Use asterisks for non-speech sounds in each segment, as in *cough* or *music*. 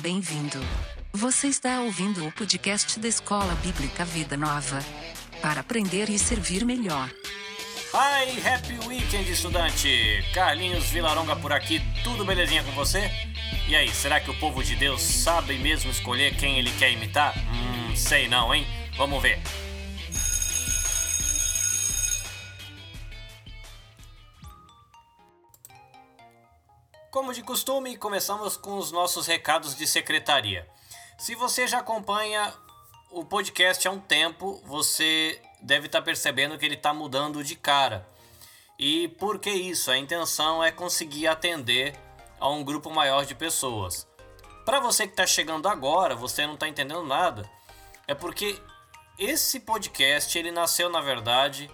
Bem-vindo. Você está ouvindo o podcast da Escola Bíblica Vida Nova. Para aprender e servir melhor. Hi, happy weekend, estudante! Carlinhos Vilaronga por aqui, tudo belezinha com você? E aí, será que o povo de Deus sabe mesmo escolher quem ele quer imitar? Hum, sei não, hein? Vamos ver. Como de costume, começamos com os nossos recados de secretaria. Se você já acompanha o podcast há um tempo, você deve estar percebendo que ele está mudando de cara. E por que isso? A intenção é conseguir atender a um grupo maior de pessoas. Para você que está chegando agora, você não está entendendo nada, é porque esse podcast ele nasceu na verdade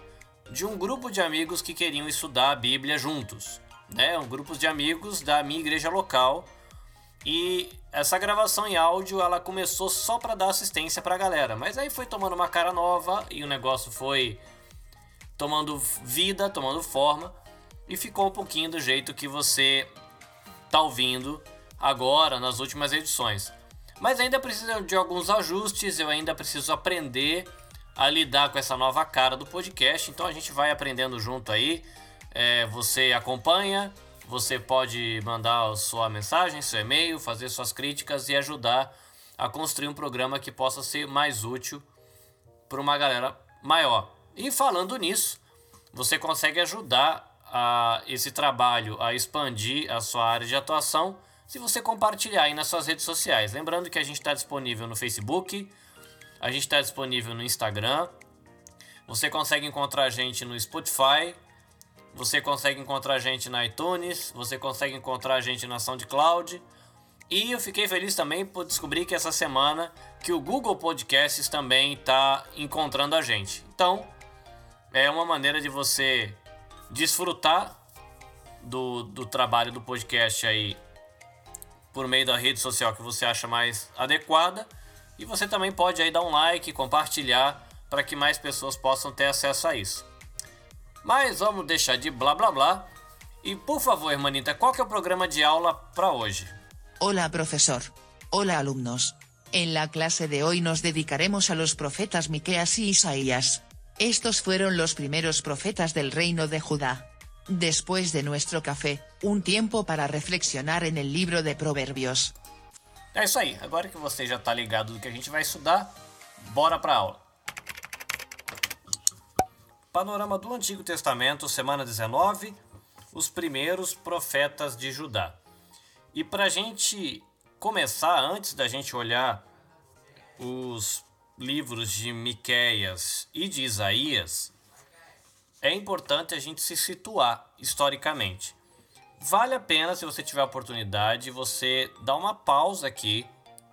de um grupo de amigos que queriam estudar a Bíblia juntos né, um grupo de amigos da minha igreja local. E essa gravação em áudio ela começou só para dar assistência para a galera, mas aí foi tomando uma cara nova e o negócio foi tomando vida, tomando forma e ficou um pouquinho do jeito que você tá ouvindo agora nas últimas edições. Mas ainda precisa de alguns ajustes, eu ainda preciso aprender a lidar com essa nova cara do podcast, então a gente vai aprendendo junto aí. É, você acompanha, você pode mandar sua mensagem, seu e-mail, fazer suas críticas e ajudar a construir um programa que possa ser mais útil para uma galera maior. E falando nisso, você consegue ajudar a esse trabalho a expandir a sua área de atuação se você compartilhar aí nas suas redes sociais. Lembrando que a gente está disponível no Facebook, a gente está disponível no Instagram, você consegue encontrar a gente no Spotify, você consegue encontrar a gente na iTunes, você consegue encontrar a gente na SoundCloud. E eu fiquei feliz também por descobrir que essa semana que o Google Podcasts também está encontrando a gente. Então, é uma maneira de você desfrutar do, do trabalho do podcast aí por meio da rede social que você acha mais adequada. E você também pode aí dar um like, compartilhar para que mais pessoas possam ter acesso a isso. Mas vamos deixar de blá blá blá. E por favor, hermanita, qual que é o programa de aula para hoje? Hola, profesor. Hola, alumnos. En la clase de hoy nos dedicaremos a los profetas Miqueas y Isaías. Estos fueron los primeros profetas del reino de Judá. Después de nuestro café, un tiempo para reflexionar en el libro de Proverbios. É isso aí. Agora que você já está ligado do que a gente vai estudar, bora para aula. Panorama do Antigo Testamento, semana 19, os primeiros profetas de Judá. E para a gente começar, antes da gente olhar os livros de Miqueias e de Isaías, é importante a gente se situar historicamente. Vale a pena, se você tiver a oportunidade, você dar uma pausa aqui,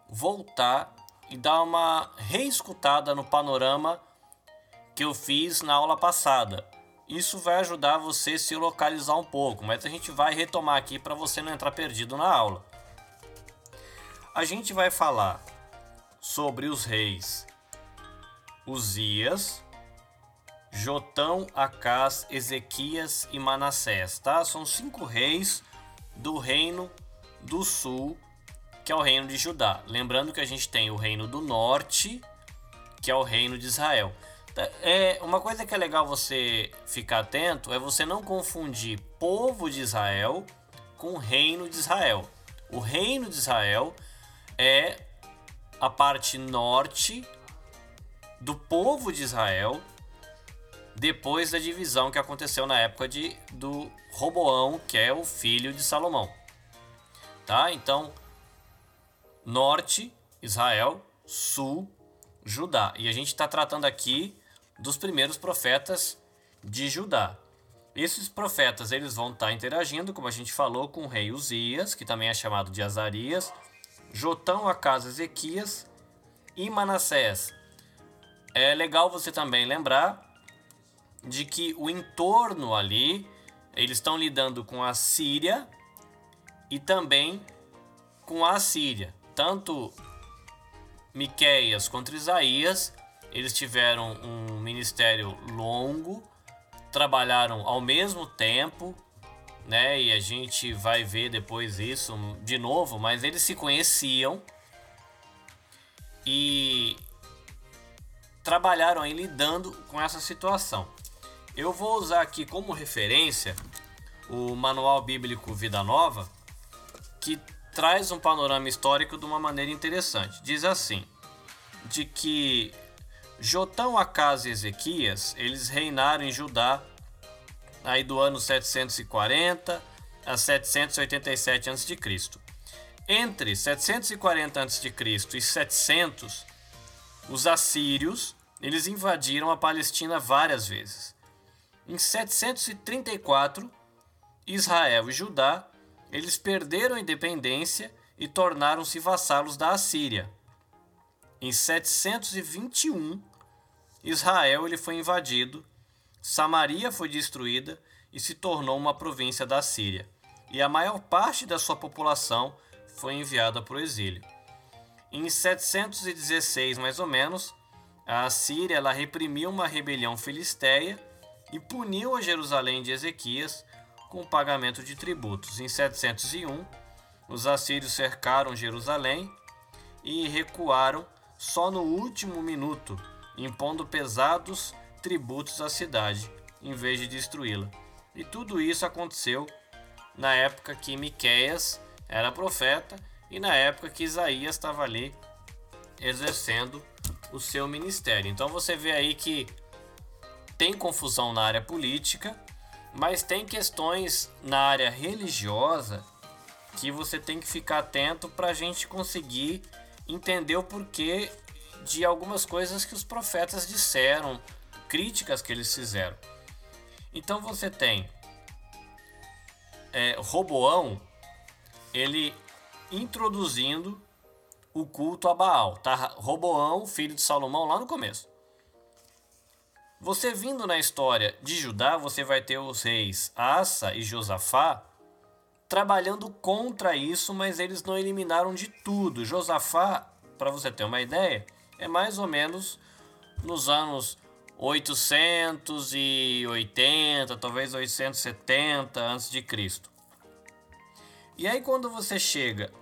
voltar e dar uma reescutada no panorama que eu fiz na aula passada. Isso vai ajudar você a se localizar um pouco, mas a gente vai retomar aqui para você não entrar perdido na aula. A gente vai falar sobre os reis Uzias, Jotão, Acás, Ezequias e Manassés, tá? São cinco reis do reino do sul, que é o reino de Judá. Lembrando que a gente tem o reino do norte, que é o reino de Israel. É, uma coisa que é legal você ficar atento é você não confundir povo de Israel com reino de Israel. O reino de Israel é a parte norte do povo de Israel depois da divisão que aconteceu na época de, do Roboão, que é o filho de Salomão. Tá? Então, norte, Israel, sul, Judá. E a gente está tratando aqui dos primeiros profetas de Judá. Esses profetas eles vão estar tá interagindo, como a gente falou, com o rei Uzias, que também é chamado de Azarias, Jotão, Acas, Ezequias e Manassés. É legal você também lembrar de que o entorno ali, eles estão lidando com a Síria e também com a Síria. Tanto Miqueias quanto Isaías eles tiveram um ministério longo, trabalharam ao mesmo tempo né? E a gente vai ver depois isso de novo, mas eles se conheciam e trabalharam aí lidando com essa situação. Eu vou usar aqui como referência o Manual Bíblico Vida Nova, que traz um panorama histórico de uma maneira interessante. Diz assim: de que Jotão, Acas e Ezequias, eles reinaram em Judá aí do ano 740 a 787 a.C. Entre 740 a.C. e 700, os assírios eles invadiram a Palestina várias vezes. Em 734, Israel e Judá eles perderam a independência e tornaram-se vassalos da Assíria. Em 721, Israel ele foi invadido, Samaria foi destruída e se tornou uma província da Síria, e a maior parte da sua população foi enviada para o exílio. Em 716, mais ou menos, a Síria ela reprimiu uma rebelião filisteia e puniu a Jerusalém de Ezequias com o pagamento de tributos. Em 701, os assírios cercaram Jerusalém e recuaram só no último minuto, impondo pesados tributos à cidade, em vez de destruí-la. E tudo isso aconteceu na época que Miqueias era profeta e na época que Isaías estava ali exercendo o seu ministério. Então você vê aí que tem confusão na área política, mas tem questões na área religiosa que você tem que ficar atento para a gente conseguir entender o porquê de algumas coisas que os profetas disseram, críticas que eles fizeram. Então você tem é, Roboão, ele introduzindo o culto a Baal, tá? Roboão, filho de Salomão, lá no começo. Você vindo na história de Judá, você vai ter os reis Asa e Josafá trabalhando contra isso, mas eles não eliminaram de tudo. Josafá, para você ter uma ideia, é mais ou menos nos anos 880, talvez 870 a.C. E aí quando você chega,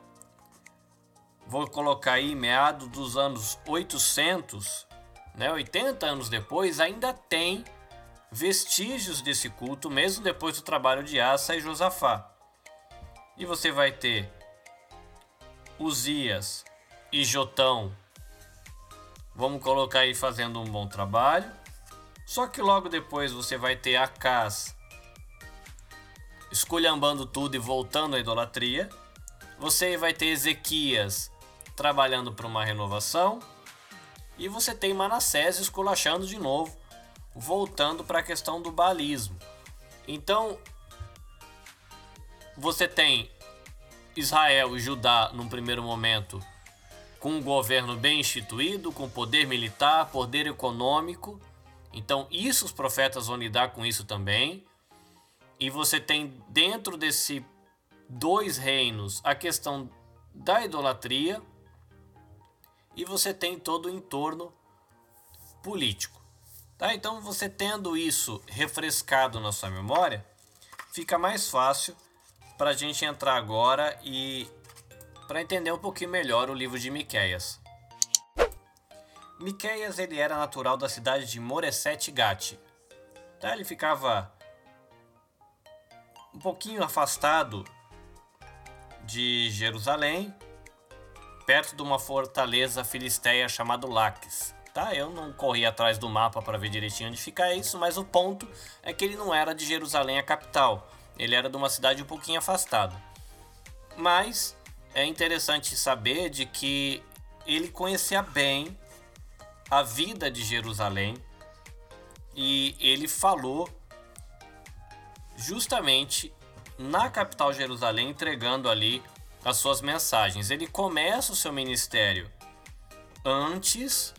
vou colocar aí meado dos anos 800, né, 80 anos depois, ainda tem vestígios desse culto, mesmo depois do trabalho de Asa e Josafá. E você vai ter Uzias e Jotão, vamos colocar aí fazendo um bom trabalho. Só que logo depois você vai ter Acas esculhambando tudo e voltando à idolatria. Você vai ter Ezequias trabalhando para uma renovação. E você tem Manassés esculachando de novo, voltando para a questão do balismo. Então, você tem Israel e Judá num primeiro momento com um governo bem instituído, com poder militar, poder econômico, então, isso os profetas vão lidar com isso também. E você tem dentro desse dois reinos a questão da idolatria e você tem todo o entorno político. Tá? Então, você tendo isso refrescado na sua memória, fica mais fácil para a gente entrar agora e para entender um pouquinho melhor o livro de Miqueias. Miqueias ele era natural da cidade de Moreset Gati. Tá? Ele ficava um pouquinho afastado de Jerusalém, perto de uma fortaleza filisteia chamada Laques. Tá? Eu não corri atrás do mapa para ver direitinho onde fica isso, mas o ponto é que ele não era de Jerusalém a capital. Ele era de uma cidade um pouquinho afastada. Mas é interessante saber de que ele conhecia bem a vida de Jerusalém e ele falou justamente na capital Jerusalém, entregando ali as suas mensagens. Ele começa o seu ministério antes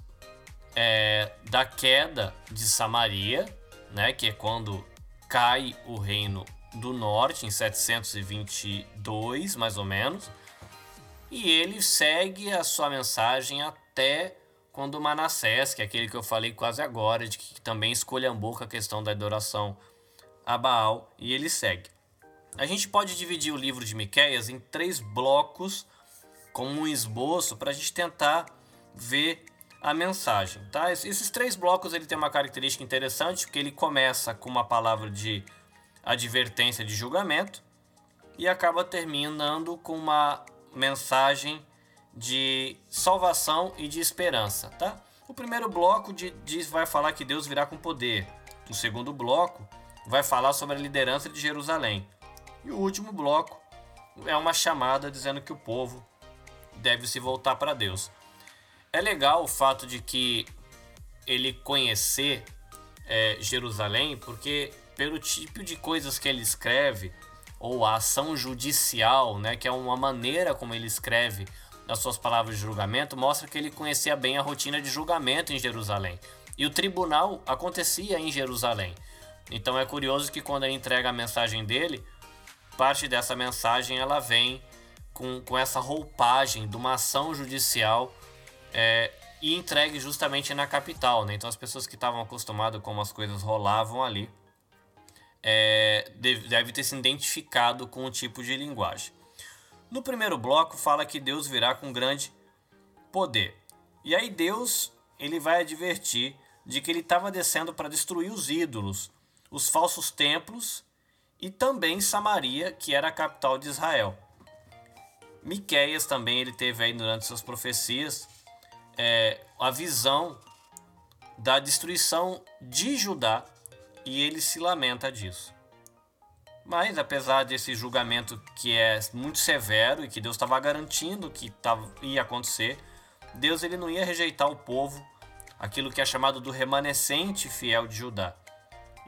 é, da queda de Samaria, né, que é quando cai o reino do norte, em 722 mais ou menos, e ele segue a sua mensagem até quando Manassés, que é aquele que eu falei quase agora, de que também escolhambou com a questão da adoração a Baal, e ele segue. A gente pode dividir o livro de Miqueias em três blocos como um esboço para a gente tentar ver a mensagem, tá? Esses três blocos ele tem uma característica interessante, porque ele começa com uma palavra de advertência de julgamento e acaba terminando com uma mensagem de salvação e de esperança, tá? O primeiro bloco de, diz, vai falar que Deus virá com poder. O segundo bloco vai falar sobre a liderança de Jerusalém. E o último bloco é uma chamada dizendo que o povo deve se voltar para Deus. É legal o fato de que ele conhecer é, Jerusalém, porque pelo tipo de coisas que ele escreve, ou a ação judicial, né, que é uma maneira como ele escreve as suas palavras de julgamento, mostra que ele conhecia bem a rotina de julgamento em Jerusalém. E o tribunal acontecia em Jerusalém. Então é curioso que quando ele entrega a mensagem dele, parte dessa mensagem ela vem com, com essa roupagem de uma ação judicial é, e entregue justamente na capital. Né? Então as pessoas que estavam acostumadas como as coisas rolavam ali é, deve, ter se identificado com o tipo de linguagem. No primeiro bloco fala que Deus virá com grande poder. E aí Deus ele vai advertir de que ele estava descendo para destruir os ídolos, os falsos templos e também Samaria, que era a capital de Israel. Miqueias também ele teve aí durante suas profecias é, a visão da destruição de Judá e ele se lamenta disso. Mas apesar desse julgamento que é muito severo e que Deus estava garantindo que tava, ia acontecer, Deus ele não ia rejeitar o povo, aquilo que é chamado do remanescente fiel de Judá.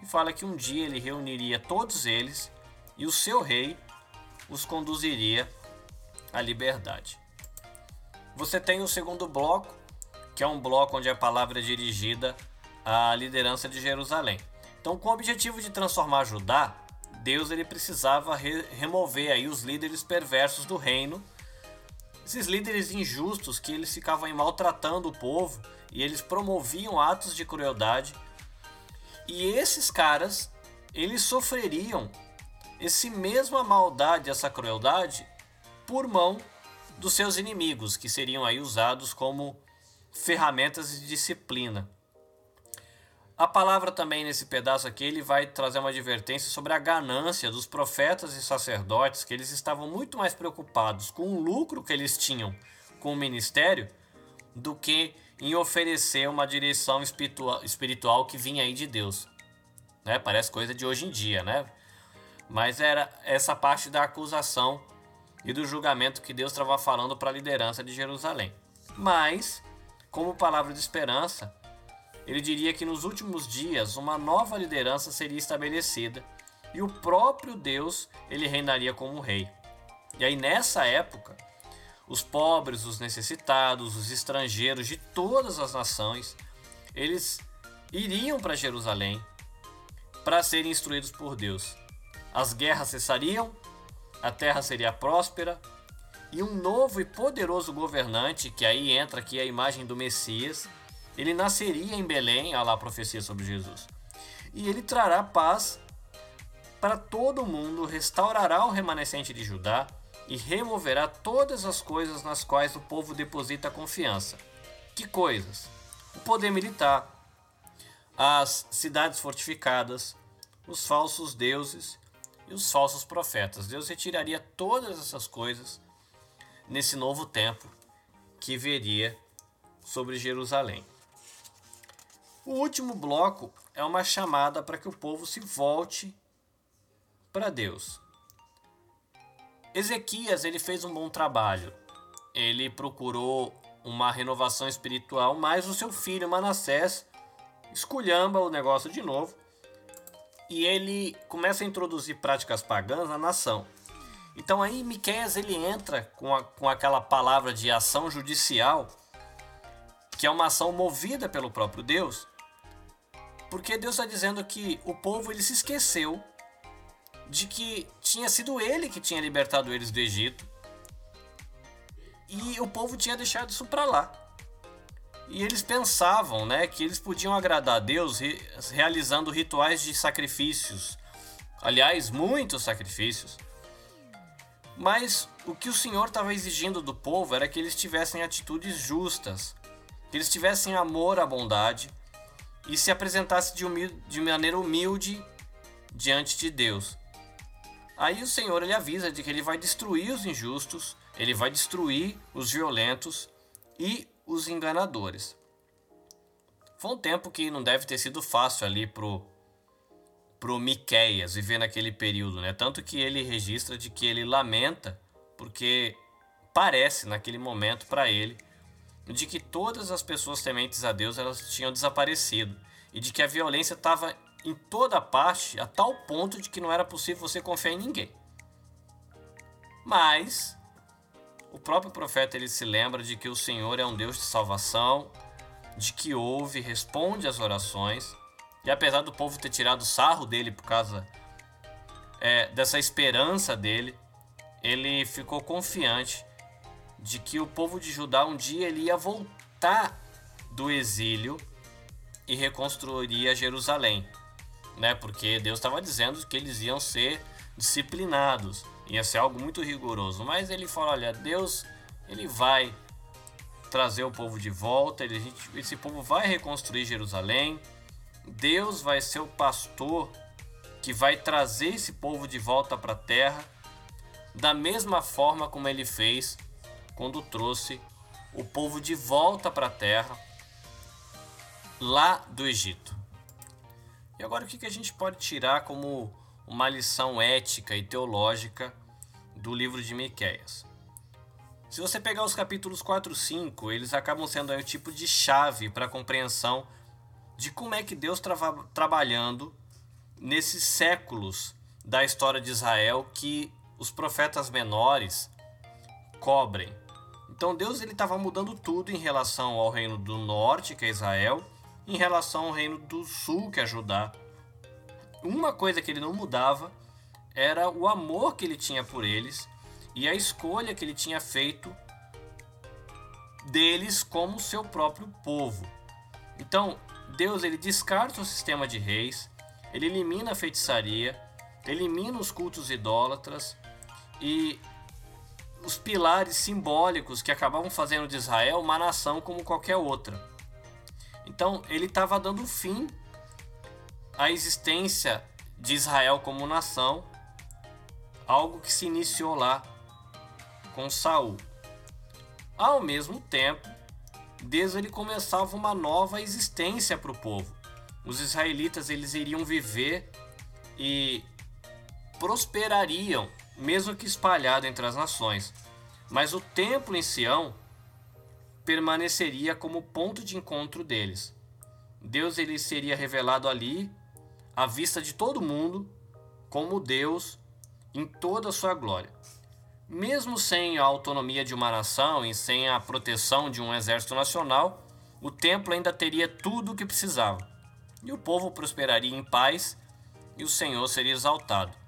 E fala que um dia ele reuniria todos eles e o seu rei os conduziria à liberdade. Você tem o segundo bloco, que é um bloco onde a palavra é dirigida à liderança de Jerusalém. Então, com o objetivo de transformar Judá, Deus ele precisava re remover aí os líderes perversos do reino, esses líderes injustos que eles ficavam maltratando o povo e eles promoviam atos de crueldade. E esses caras, eles sofreriam esse mesma maldade, essa crueldade por mão dos seus inimigos, que seriam aí usados como ferramentas de disciplina. A palavra também nesse pedaço aqui ele vai trazer uma advertência sobre a ganância dos profetas e sacerdotes, que eles estavam muito mais preocupados com o lucro que eles tinham com o ministério do que em oferecer uma direção espiritual que vinha aí de Deus. Né? Parece coisa de hoje em dia, né? Mas era essa parte da acusação e do julgamento que Deus estava falando para a liderança de Jerusalém. Mas, como palavra de esperança, ele diria que nos últimos dias uma nova liderança seria estabelecida e o próprio Deus ele reinaria como rei. E aí nessa época, os pobres, os necessitados, os estrangeiros de todas as nações, eles iriam para Jerusalém para serem instruídos por Deus. As guerras cessariam, a terra seria próspera e um novo e poderoso governante, que aí entra aqui a imagem do Messias, ele nasceria em Belém, há lá a profecia sobre Jesus. E ele trará paz para todo o mundo, restaurará o remanescente de Judá e removerá todas as coisas nas quais o povo deposita confiança. Que coisas? O poder militar, as cidades fortificadas, os falsos deuses e os falsos profetas. Deus retiraria todas essas coisas nesse novo tempo que viria sobre Jerusalém. O último bloco é uma chamada para que o povo se volte para Deus. Ezequias ele fez um bom trabalho. Ele procurou uma renovação espiritual, mas o seu filho Manassés esculhamba o negócio de novo e ele começa a introduzir práticas pagãs na nação. Então aí Miqueias ele entra com, a, com aquela palavra de ação judicial, que é uma ação movida pelo próprio Deus, porque Deus está dizendo que o povo ele se esqueceu de que tinha sido ele que tinha libertado eles do Egito. E o povo tinha deixado isso para lá. E eles pensavam, né, que eles podiam agradar a Deus realizando rituais de sacrifícios aliás, muitos sacrifícios. Mas o que o Senhor estava exigindo do povo era que eles tivessem atitudes justas, que eles tivessem amor à bondade e se apresentassem de, humilde, de maneira humilde diante de Deus. Aí o Senhor ele avisa de que ele vai destruir os injustos, ele vai destruir os violentos e os enganadores. Foi um tempo que não deve ter sido fácil ali pro pro Miqueias viver naquele período, né? Tanto que ele registra de que ele lamenta porque parece naquele momento para ele de que todas as pessoas tementes a Deus elas tinham desaparecido e de que a violência estava em toda parte a tal ponto de que não era possível você confiar em ninguém. Mas o próprio profeta ele se lembra de que o Senhor é um Deus de salvação, de que ouve, responde às orações e apesar do povo ter tirado sarro dele por causa é, dessa esperança dele, ele ficou confiante de que o povo de Judá um dia ele ia voltar do exílio e reconstruiria Jerusalém, né? Porque Deus estava dizendo que eles iam ser disciplinados, ia ser algo muito rigoroso. Mas ele fala, olha, Deus ele vai trazer o povo de volta, ele, esse povo vai reconstruir Jerusalém, Deus vai ser o pastor que vai trazer esse povo de volta para a terra, da mesma forma como ele fez quando trouxe o povo de volta para a terra lá do Egito. E agora o que a gente pode tirar como uma lição ética e teológica do livro de Miqueias? Se você pegar os capítulos 4 e 5, eles acabam sendo o tipo de chave para a compreensão de como é que Deus estava trabalhando nesses séculos da história de Israel que os profetas menores cobrem. Então Deus ele estava mudando tudo em relação ao reino do norte, que é Israel, em relação ao reino do sul, que é Judá. Uma coisa que ele não mudava era o amor que ele tinha por eles e a escolha que ele tinha feito deles como seu próprio povo. Então, Deus ele descarta o sistema de reis, ele elimina a feitiçaria, elimina os cultos idólatras e os pilares simbólicos que acabavam fazendo de Israel uma nação como qualquer outra. Então ele estava dando fim à existência de Israel como nação, algo que se iniciou lá com Saul. Ao mesmo tempo, Deus ele começava uma nova existência para o povo. Os israelitas eles iriam viver e prosperariam, mesmo que espalhado entre as nações. Mas o templo em Sião permaneceria como ponto de encontro deles. Deus ele seria revelado ali à vista de todo mundo como Deus em toda a sua glória. Mesmo sem a autonomia de uma nação e sem a proteção de um exército nacional, o templo ainda teria tudo o que precisava. E o povo prosperaria em paz e o Senhor seria exaltado.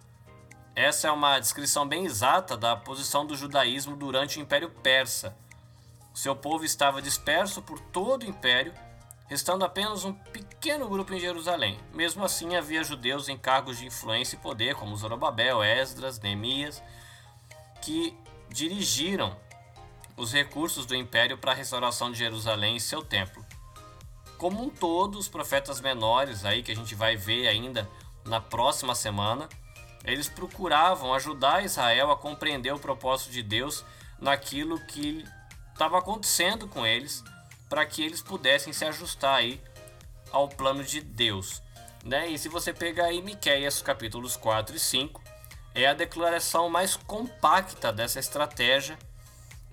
Essa é uma descrição bem exata da posição do judaísmo durante o Império Persa. Seu povo estava disperso por todo o império, restando apenas um pequeno grupo em Jerusalém. Mesmo assim, havia judeus em cargos de influência e poder, como Zorobabel, Esdras, Neemias que dirigiram os recursos do império para a restauração de Jerusalém e seu templo. Como um todo, os profetas menores aí que a gente vai ver ainda na próxima semana, eles procuravam ajudar Israel a compreender o propósito de Deus naquilo que estava acontecendo com eles, para que eles pudessem se ajustar aí ao plano de Deus. Né? E se você pegar aí Miqueias capítulos 4 e 5, é a declaração mais compacta dessa estratégia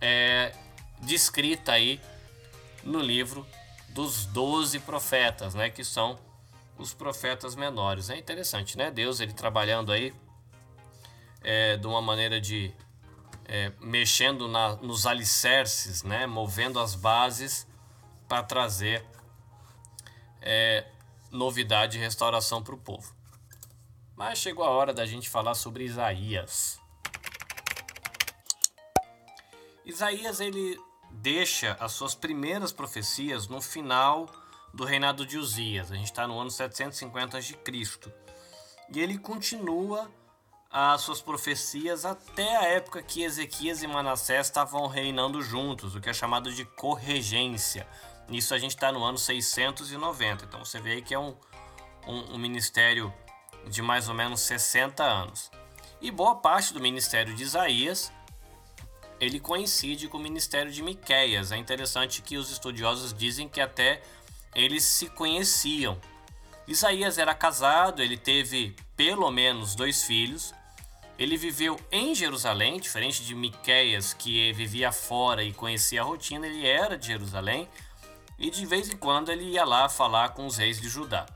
é, descrita aí no livro dos doze profetas, né, que são os profetas menores. É interessante, né? Deus ele trabalhando aí é, de uma maneira de é, mexendo na, nos alicerces, né, movendo as bases para trazer é, novidade e restauração para o povo. Mas chegou a hora da gente falar sobre Isaías. Isaías ele deixa as suas primeiras profecias no final do reinado de Uzias. A gente está no ano 750 a.C. e ele continua as suas profecias até a época que Ezequias e Manassés estavam reinando juntos, o que é chamado de corregência. Nisso a gente está no ano 690, então você vê que é um, um, um ministério de mais ou menos 60 anos. E boa parte do ministério de Isaías ele coincide com o ministério de Miqueias. É interessante que os estudiosos dizem que até eles se conheciam. Isaías era casado, ele teve pelo menos dois filhos. Ele viveu em Jerusalém, diferente de Miqueias, que vivia fora e conhecia a rotina, ele era de Jerusalém e de vez em quando ele ia lá falar com os reis de Judá.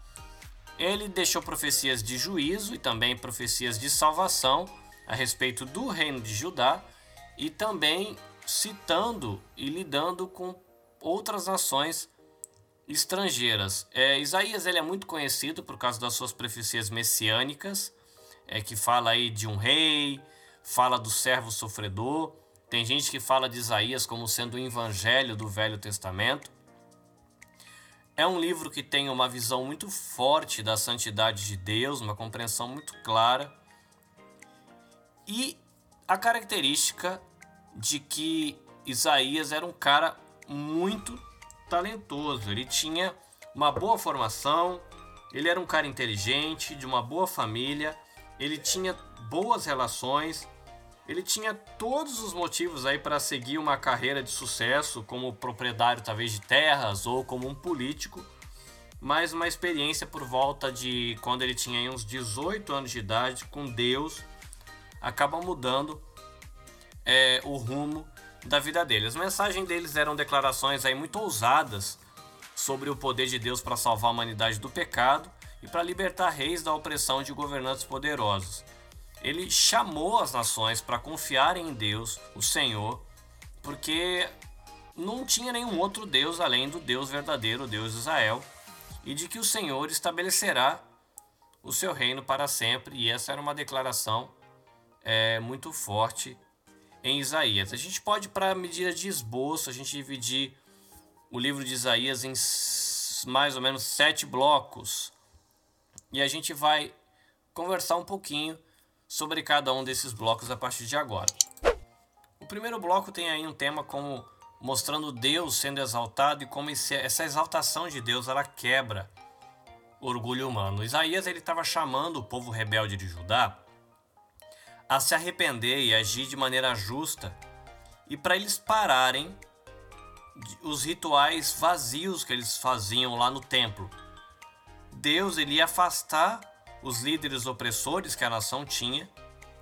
Ele deixou profecias de juízo e também profecias de salvação a respeito do reino de Judá e também citando e lidando com outras nações estrangeiras. É, Isaías ele é muito conhecido por causa das suas profecias messiânicas, é, que fala aí de um rei, fala do servo sofredor. Tem gente que fala de Isaías como sendo o evangelho do Velho Testamento. É um livro que tem uma visão muito forte da santidade de Deus, uma compreensão muito clara. E a característica de que Isaías era um cara muito talentoso. Ele tinha uma boa formação, ele era um cara inteligente, de uma boa família, ele tinha boas relações, ele tinha todos os motivos aí para seguir uma carreira de sucesso como proprietário talvez de terras ou como um político, mas uma experiência por volta de quando ele tinha uns 18 anos de idade com Deus acaba mudando é, o rumo da vida dele. As mensagens deles eram declarações aí muito ousadas sobre o poder de Deus para salvar a humanidade do pecado e para libertar reis da opressão de governantes poderosos ele chamou as nações para confiarem em Deus, o Senhor, porque não tinha nenhum outro Deus além do Deus verdadeiro, Deus de Israel, e de que o Senhor estabelecerá o seu reino para sempre. E essa era uma declaração é, muito forte em Isaías. A gente pode, para medida de esboço, a gente dividir o livro de Isaías em mais ou menos sete blocos e a gente vai conversar um pouquinho sobre cada um desses blocos a partir de agora. O primeiro bloco tem aí um tema como mostrando Deus sendo exaltado e como essa exaltação de Deus ela quebra orgulho humano. Isaías ele estava chamando o povo rebelde de Judá a se arrepender e agir de maneira justa e para eles pararem os rituais vazios que eles faziam lá no templo. Deus ele ia afastar os líderes opressores que a nação tinha.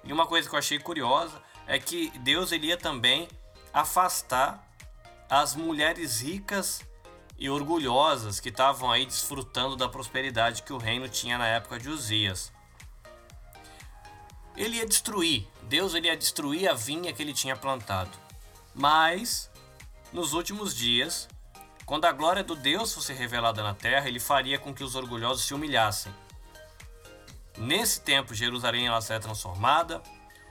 E uma coisa que eu achei curiosa é que Deus ele ia também afastar as mulheres ricas e orgulhosas que estavam aí desfrutando da prosperidade que o reino tinha na época de Uzias. Ele ia destruir, Deus ele ia destruir a vinha que ele tinha plantado. Mas nos últimos dias, quando a glória do Deus fosse revelada na terra, ele faria com que os orgulhosos se humilhassem Nesse tempo, Jerusalém ela será transformada,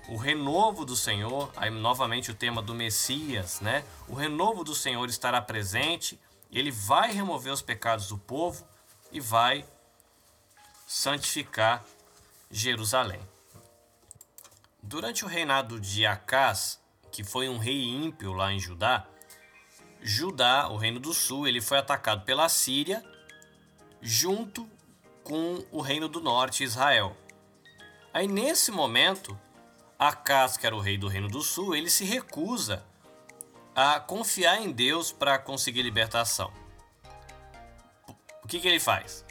o renovo do Senhor, aí novamente o tema do Messias, né? O renovo do Senhor estará presente, ele vai remover os pecados do povo e vai santificar Jerusalém. Durante o reinado de Acás, que foi um rei ímpio lá em Judá, Judá, o reino do sul, ele foi atacado pela Síria junto com o reino do norte, Israel. Aí nesse momento, Acas, que era o rei do reino do sul, ele se recusa a confiar em Deus para conseguir libertação. O que, que ele faz?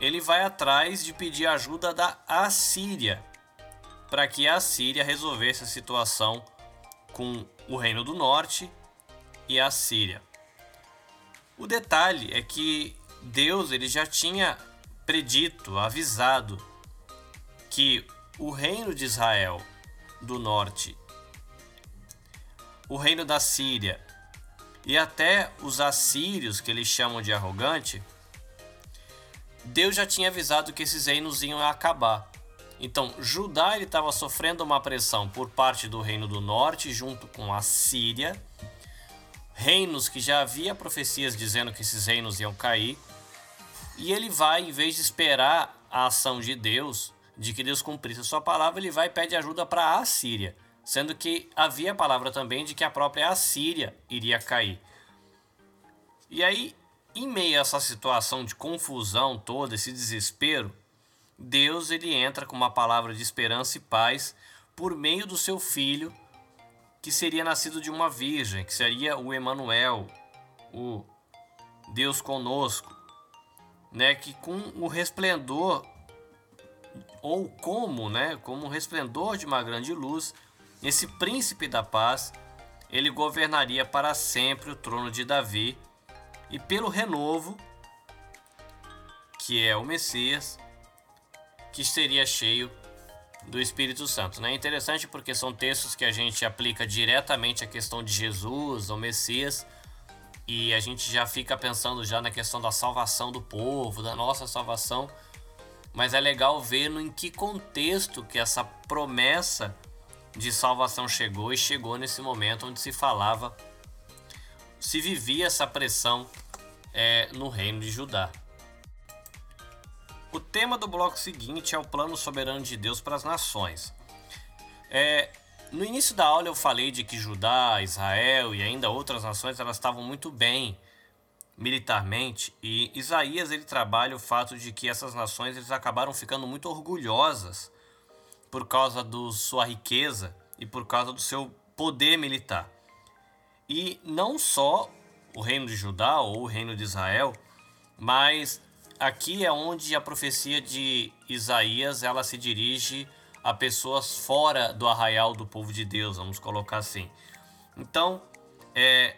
Ele vai atrás de pedir ajuda da Assíria para que a Assíria resolvesse a situação com o reino do norte e a Síria. O detalhe é que Deus ele já tinha predito, avisado que o reino de Israel do norte, o reino da Síria e até os assírios, que eles chamam de arrogante, Deus já tinha avisado que esses reinos iam acabar. Então, Judá estava sofrendo uma pressão por parte do reino do norte, junto com a Síria, reinos que já havia profecias dizendo que esses reinos iam cair, e ele vai, em vez de esperar a ação de Deus, de que Deus cumprisse a sua palavra, ele vai e pede ajuda para a Assíria, sendo que havia a palavra também de que a própria Assíria iria cair. E aí, em meio a essa situação de confusão toda, esse desespero, Deus ele entra com uma palavra de esperança e paz por meio do seu filho, que seria nascido de uma virgem, que seria o Emanuel, o Deus conosco, né, que com o resplendor ou como, né, como um resplendor de uma grande luz, esse príncipe da paz, ele governaria para sempre o trono de Davi, e pelo renovo, que é o Messias, que seria cheio do Espírito Santo. Né? É interessante porque são textos que a gente aplica diretamente à questão de Jesus, ao Messias, e a gente já fica pensando já na questão da salvação do povo, da nossa salvação, mas é legal ver no em que contexto que essa promessa de salvação chegou e chegou nesse momento onde se falava, se vivia essa pressão é, no reino de Judá. O tema do bloco seguinte é o plano soberano de Deus para as nações. É, no início da aula eu falei de que Judá, Israel e ainda outras nações elas estavam muito bem militarmente e Isaías ele trabalha o fato de que essas nações eles acabaram ficando muito orgulhosas por causa da sua riqueza e por causa do seu poder militar. E não só o reino de Judá ou o reino de Israel, mas aqui é onde a profecia de Isaías ela se dirige a pessoas fora do arraial do povo de Deus, vamos colocar assim. Então, é,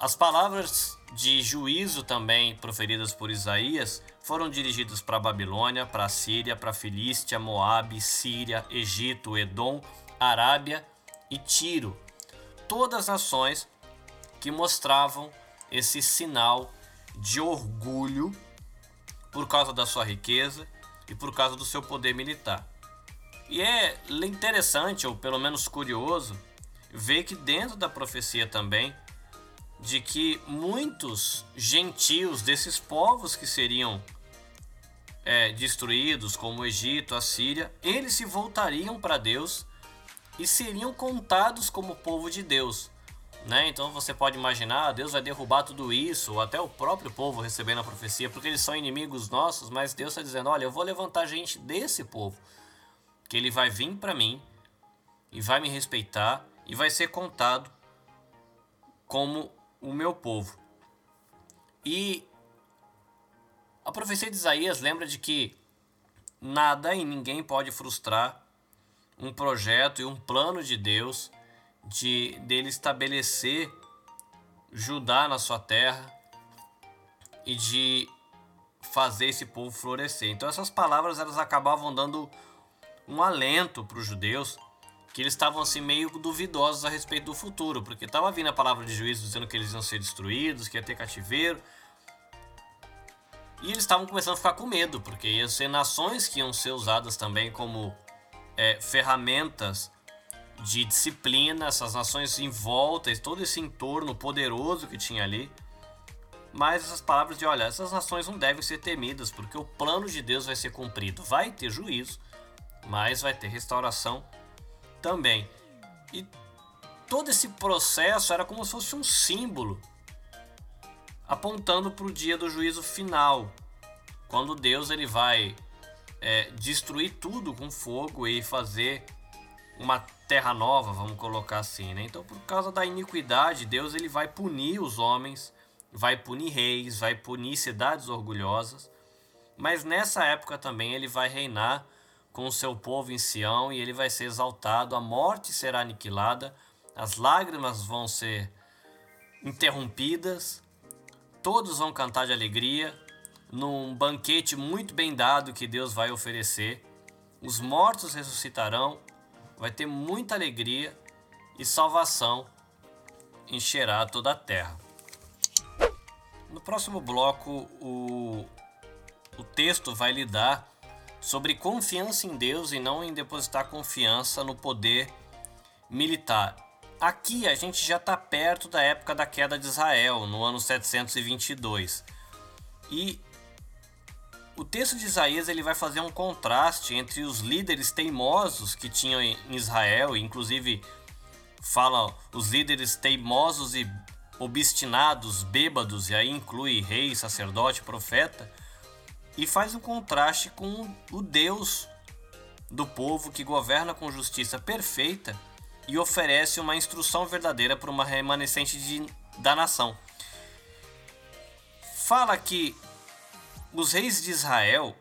as palavras de juízo também proferidas por Isaías foram dirigidas para Babilônia, para Síria, para Filístia, Moabe, Síria, Egito, Edom, Arábia e Tiro. Todas nações que mostravam esse sinal de orgulho por causa da sua riqueza e por causa do seu poder militar. E é interessante, ou pelo menos curioso, ver que dentro da profecia também de que muitos gentios desses povos que seriam é, destruídos, como o Egito, a Síria, eles se voltariam para Deus e seriam contados como povo de Deus. Né? Então você pode imaginar, Deus vai derrubar tudo isso, até o próprio povo recebendo a profecia, porque eles são inimigos nossos, mas Deus está dizendo: olha, eu vou levantar gente desse povo, que ele vai vir para mim e vai me respeitar e vai ser contado como o meu povo. E a profecia de Isaías lembra de que nada e ninguém pode frustrar um projeto e um plano de Deus de dele estabelecer Judá na sua terra e de fazer esse povo florescer. Então essas palavras elas acabavam dando um alento para os judeus que eles estavam assim meio duvidosos a respeito do futuro, porque estava vindo a palavra de juízo dizendo que eles iam ser destruídos, que ia ter cativeiro. E eles estavam começando a ficar com medo, porque iam ser nações que iam ser usadas também como é, ferramentas de disciplina, essas nações em volta, todo esse entorno poderoso que tinha ali. Mas essas palavras de, olha, essas nações não devem ser temidas, porque o plano de Deus vai ser cumprido. Vai ter juízo, mas vai ter restauração também. E todo esse processo era como se fosse um símbolo apontando para o dia do juízo final, quando Deus ele vai é, destruir tudo com fogo e fazer uma terra nova, vamos colocar assim, né? Então, por causa da iniquidade, Deus ele vai punir os homens, vai punir reis, vai punir cidades orgulhosas, mas nessa época também ele vai reinar com o seu povo em Sião e ele vai ser exaltado, a morte será aniquilada, as lágrimas vão ser interrompidas, todos vão cantar de alegria, num banquete muito bem dado que Deus vai oferecer. Os mortos ressuscitarão, vai ter muita alegria e salvação encherá toda a terra. No próximo bloco, o, o texto vai lidar sobre confiança em Deus e não em depositar confiança no poder militar. Aqui a gente já está perto da época da queda de Israel, no ano 722. E o texto de Isaías ele vai fazer um contraste entre os líderes teimosos que tinham em Israel, inclusive fala os líderes teimosos e obstinados, bêbados, e aí inclui rei, sacerdote, profeta, e faz um contraste com o Deus do povo que governa com justiça perfeita e oferece uma instrução verdadeira para uma remanescente de, da nação. Fala que os reis de Israel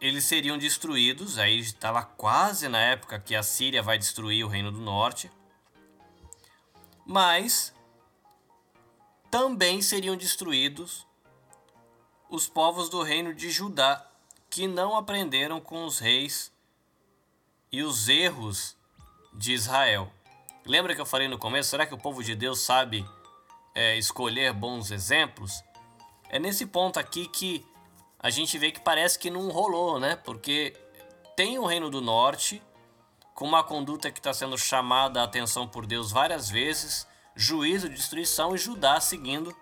eles seriam destruídos, aí estava quase na época que a Síria vai destruir o reino do norte, mas também seriam destruídos os povos do reino de Judá, que não aprenderam com os reis e os erros de Israel. Lembra que eu falei no começo? Será que o povo de Deus sabe é, escolher bons exemplos? É nesse ponto aqui que a gente vê que parece que não rolou, né? Porque tem o Reino do Norte com uma conduta que está sendo chamada a atenção por Deus várias vezes, juízo, destruição e Judá seguindo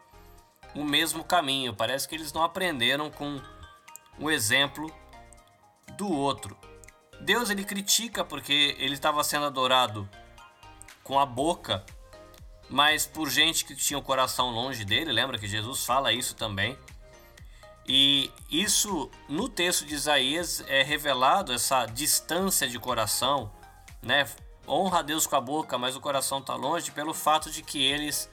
o mesmo caminho. Parece que eles não aprenderam com o exemplo do outro. Deus ele critica porque ele estava sendo adorado com a boca, mas por gente que tinha o coração longe dele. Lembra que Jesus fala isso também? E isso no texto de Isaías é revelado essa distância de coração, né? Honra a Deus com a boca, mas o coração está longe pelo fato de que eles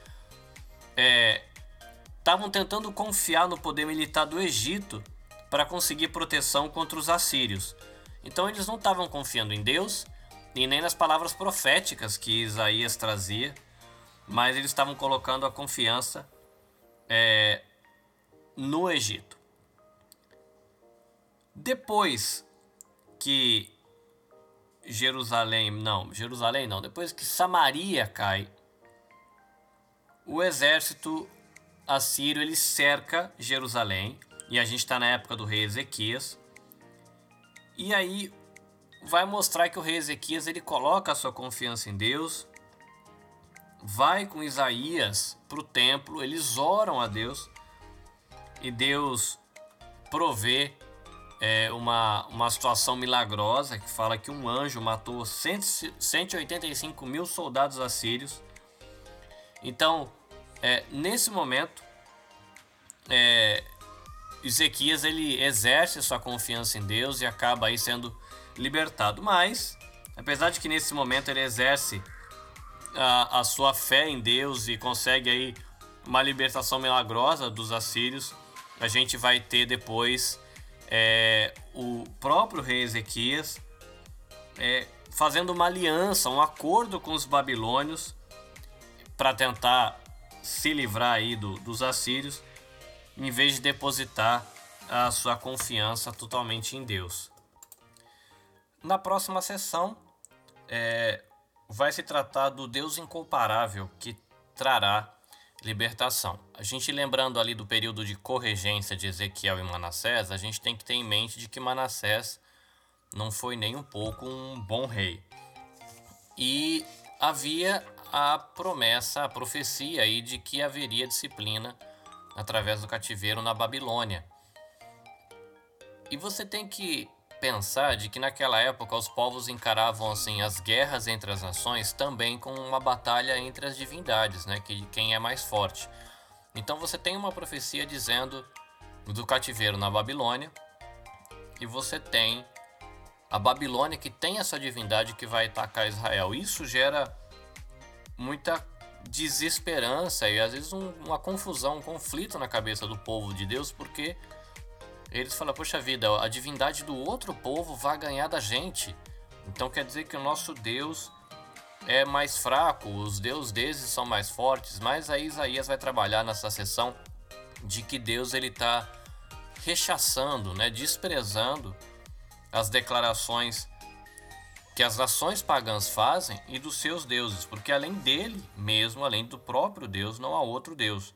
estavam é, tentando confiar no poder militar do Egito para conseguir proteção contra os assírios. Então eles não estavam confiando em Deus e nem nas palavras proféticas que Isaías trazia, mas eles estavam colocando a confiança é, no Egito. Depois que Jerusalém, não, Jerusalém não, depois que Samaria cai, o exército assírio ele cerca Jerusalém, e a gente está na época do rei Ezequias. E aí vai mostrar que o rei Ezequias ele coloca a sua confiança em Deus, vai com Isaías para o templo, eles oram a Deus e Deus provê é, uma, uma situação milagrosa que fala que um anjo matou 185 mil soldados assírios. Então, é, nesse momento, é, Ezequias ele exerce sua confiança em Deus e acaba aí sendo libertado. Mas, apesar de que nesse momento ele exerce a, a sua fé em Deus e consegue aí uma libertação milagrosa dos assírios, a gente vai ter depois é, o próprio rei Ezequias é, fazendo uma aliança, um acordo com os babilônios para tentar se livrar aí do, dos assírios, em vez de depositar a sua confiança totalmente em Deus. Na próxima sessão, é, vai se tratar do Deus incomparável que trará libertação. A gente lembrando ali do período de corregência de Ezequiel e Manassés, a gente tem que ter em mente de que Manassés não foi nem um pouco um bom rei. E havia a promessa, a profecia aí de que haveria disciplina através do cativeiro na Babilônia. E você tem que pensar de que naquela época os povos encaravam assim as guerras entre as nações também com uma batalha entre as divindades, né, que quem é mais forte. Então você tem uma profecia dizendo do cativeiro na Babilônia e você tem a Babilônia que tem essa divindade que vai atacar Israel. Isso gera muita desesperança e às vezes um, uma confusão, um conflito na cabeça do povo de Deus, porque eles falam, poxa vida, a divindade do outro povo vai ganhar da gente. Então quer dizer que o nosso Deus é mais fraco, os deuses deles são mais fortes, mas aí Isaías vai trabalhar nessa sessão de que Deus ele está rechaçando, né, desprezando as declarações que as nações pagãs fazem e dos seus deuses, porque além dele mesmo, além do próprio Deus, não há outro Deus.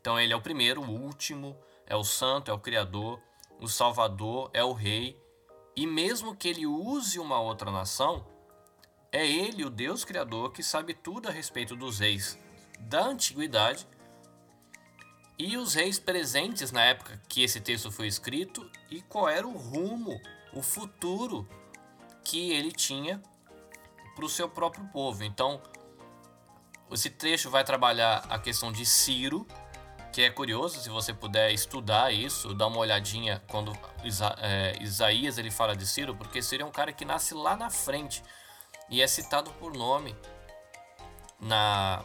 Então ele é o primeiro, o último, é o santo, é o criador, o salvador, é o rei. E mesmo que ele use uma outra nação, é ele, o Deus criador, que sabe tudo a respeito dos reis da antiguidade e os reis presentes na época que esse texto foi escrito e qual era o rumo, o futuro que ele tinha para o seu próprio povo. Então, esse trecho vai trabalhar a questão de Ciro, que é curioso, se você puder estudar isso, dar uma olhadinha quando Isa, é, Isaías ele fala de Ciro, porque Ciro é um cara que nasce lá na frente e é citado por nome na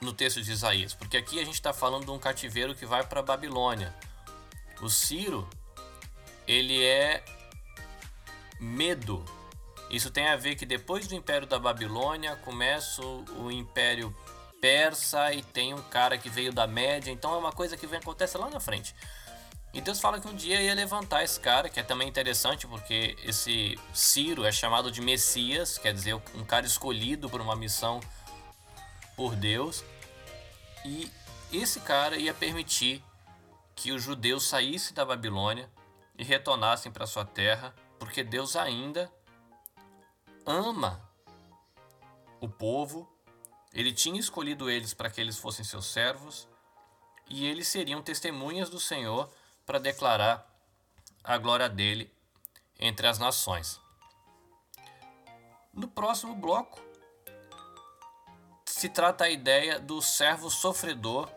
no texto de Isaías, porque aqui a gente está falando de um cativeiro que vai para Babilônia. O Ciro ele é medo. Isso tem a ver que depois do Império da Babilônia começa o Império Persa e tem um cara que veio da Média, então é uma coisa que vem acontece lá na frente. E Deus fala que um dia ia levantar esse cara, que é também interessante porque esse Ciro é chamado de Messias, quer dizer, um cara escolhido por uma missão por Deus. E esse cara ia permitir que os judeus saíssem da Babilônia e retornassem para sua terra, porque Deus ainda ama o povo. Ele tinha escolhido eles para que eles fossem seus servos e eles seriam testemunhas do Senhor para declarar a glória dele entre as nações. No próximo bloco, se trata a ideia do servo sofredor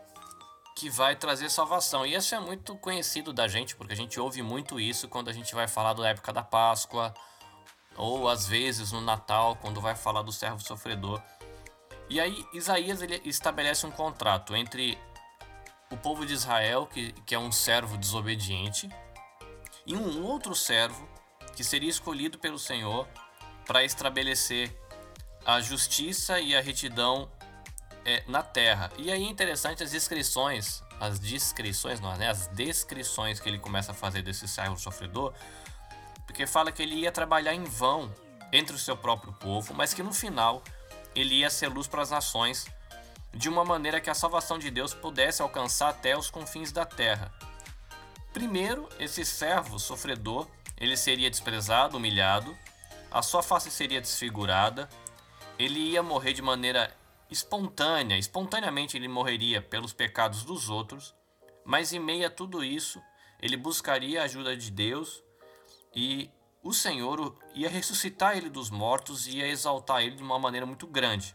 que vai trazer salvação. E isso é muito conhecido da gente, porque a gente ouve muito isso quando a gente vai falar da época da Páscoa, ou às vezes no Natal, quando vai falar do servo sofredor. E aí Isaías ele estabelece um contrato entre o povo de Israel, que, que é um servo desobediente, e um outro servo que seria escolhido pelo Senhor para estabelecer a justiça e a retidão é, na terra. E aí é interessante as descrições, as descrições, não, né? as descrições que ele começa a fazer desse servo sofredor, porque fala que ele ia trabalhar em vão entre o seu próprio povo, mas que no final ele ia ser luz para as nações de uma maneira que a salvação de Deus pudesse alcançar até os confins da terra. Primeiro, esse servo sofredor, ele seria desprezado, humilhado, a sua face seria desfigurada, ele ia morrer de maneira espontânea, espontaneamente ele morreria pelos pecados dos outros, mas em meio a tudo isso, ele buscaria a ajuda de Deus e o Senhor ia ressuscitar ele dos mortos e ia exaltar ele de uma maneira muito grande.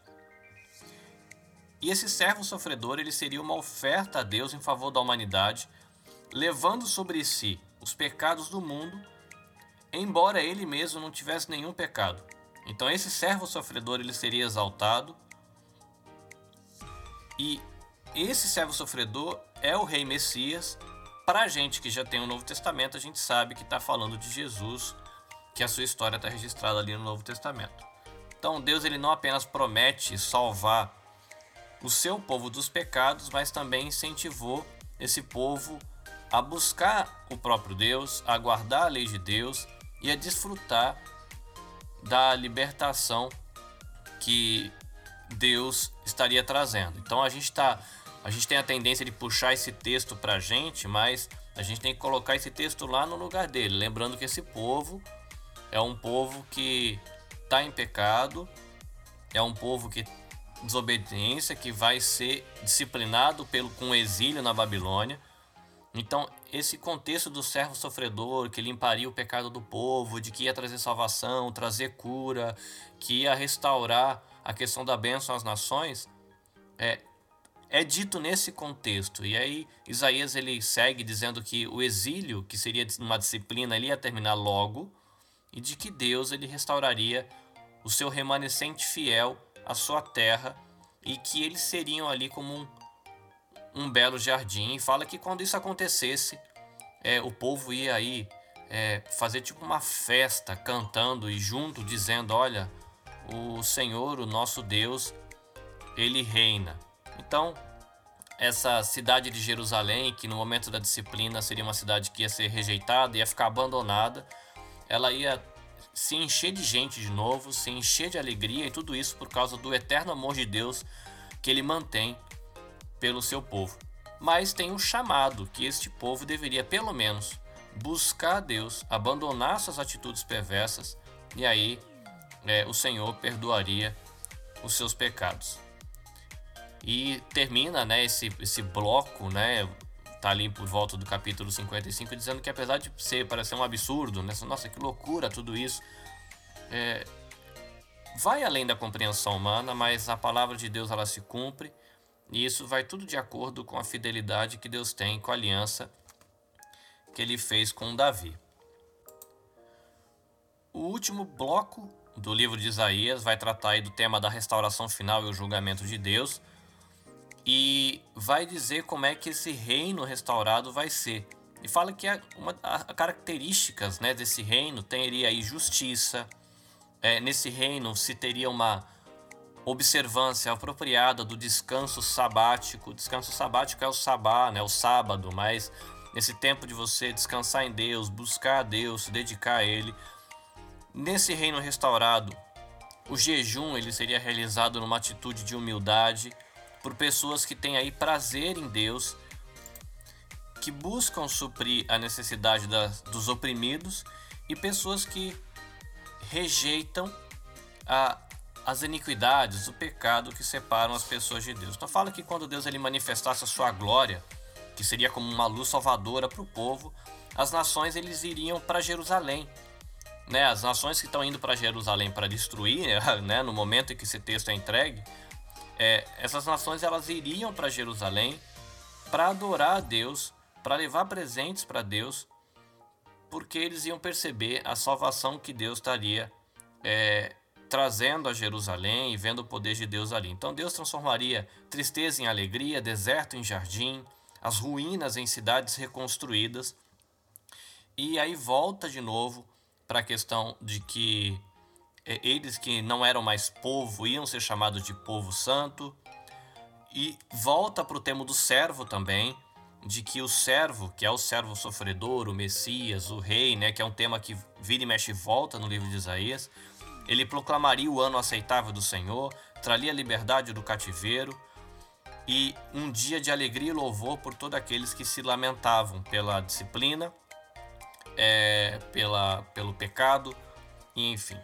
E esse servo sofredor, ele seria uma oferta a Deus em favor da humanidade, levando sobre si os pecados do mundo, embora ele mesmo não tivesse nenhum pecado. Então esse servo sofredor, ele seria exaltado. E esse servo sofredor é o rei Messias. Para a gente que já tem o Novo Testamento, a gente sabe que está falando de Jesus, que a sua história está registrada ali no Novo Testamento. Então Deus ele não apenas promete salvar o seu povo dos pecados, mas também incentivou esse povo a buscar o próprio Deus, a guardar a lei de Deus e a desfrutar da libertação que Deus estaria trazendo. Então a gente tá, a gente tem a tendência de puxar esse texto para a gente, mas a gente tem que colocar esse texto lá no lugar dele, lembrando que esse povo é um povo que está em pecado, é um povo que desobediência que vai ser disciplinado pelo com exílio na Babilônia. Então, esse contexto do servo sofredor que limparia o pecado do povo, de que ia trazer salvação, trazer cura, que ia restaurar a questão da bênção às nações, é, é dito nesse contexto. E aí Isaías ele segue dizendo que o exílio, que seria uma disciplina, ele ia terminar logo, e de que Deus ele restauraria o seu remanescente fiel a sua terra e que eles seriam ali como um, um belo jardim. E fala que quando isso acontecesse, é, o povo ia aí é, fazer tipo uma festa, cantando e junto dizendo: Olha, o Senhor, o nosso Deus, ele reina. Então, essa cidade de Jerusalém, que no momento da disciplina seria uma cidade que ia ser rejeitada, ia ficar abandonada, ela ia se encher de gente de novo, se encher de alegria e tudo isso por causa do eterno amor de Deus que ele mantém pelo seu povo. Mas tem um chamado que este povo deveria pelo menos buscar a Deus, abandonar suas atitudes perversas e aí é, o Senhor perdoaria os seus pecados. E termina, né, esse, esse bloco, né, tá ali por volta do capítulo 55, dizendo que apesar de ser parecer um absurdo, né, nossa, que loucura tudo isso, é, vai além da compreensão humana, mas a palavra de Deus ela se cumpre e isso vai tudo de acordo com a fidelidade que Deus tem com a aliança que ele fez com Davi. O último bloco do livro de Isaías vai tratar do tema da restauração final e o julgamento de Deus e vai dizer como é que esse reino restaurado vai ser. E fala que uma a, características né, desse reino teria aí justiça. É, nesse reino se teria uma observância apropriada do descanso sabático. O descanso sabático é o sabá, né, o sábado, mas nesse tempo de você descansar em Deus, buscar a Deus, se dedicar a Ele, Nesse reino restaurado, o jejum ele seria realizado numa atitude de humildade por pessoas que têm aí prazer em Deus, que buscam suprir a necessidade das, dos oprimidos e pessoas que rejeitam a, as iniquidades, o pecado que separam as pessoas de Deus. Então fala que quando Deus ele manifestasse a sua glória, que seria como uma luz salvadora para o povo, as nações eles iriam para Jerusalém né, as nações que estão indo para Jerusalém para destruir, *laughs* né, no momento em que esse texto é entregue, é, essas nações elas iriam para Jerusalém para adorar a Deus, para levar presentes para Deus, porque eles iam perceber a salvação que Deus estaria é, trazendo a Jerusalém e vendo o poder de Deus ali. Então Deus transformaria tristeza em alegria, deserto em jardim, as ruínas em cidades reconstruídas. E aí volta de novo para a questão de que eles que não eram mais povo iam ser chamados de povo santo. E volta para o tema do servo também, de que o servo, que é o servo sofredor, o Messias, o rei, né, que é um tema que vira e mexe e volta no livro de Isaías, ele proclamaria o ano aceitável do Senhor, traria a liberdade do cativeiro e um dia de alegria e louvor por todos aqueles que se lamentavam pela disciplina é, pela, pelo pecado, e enfim.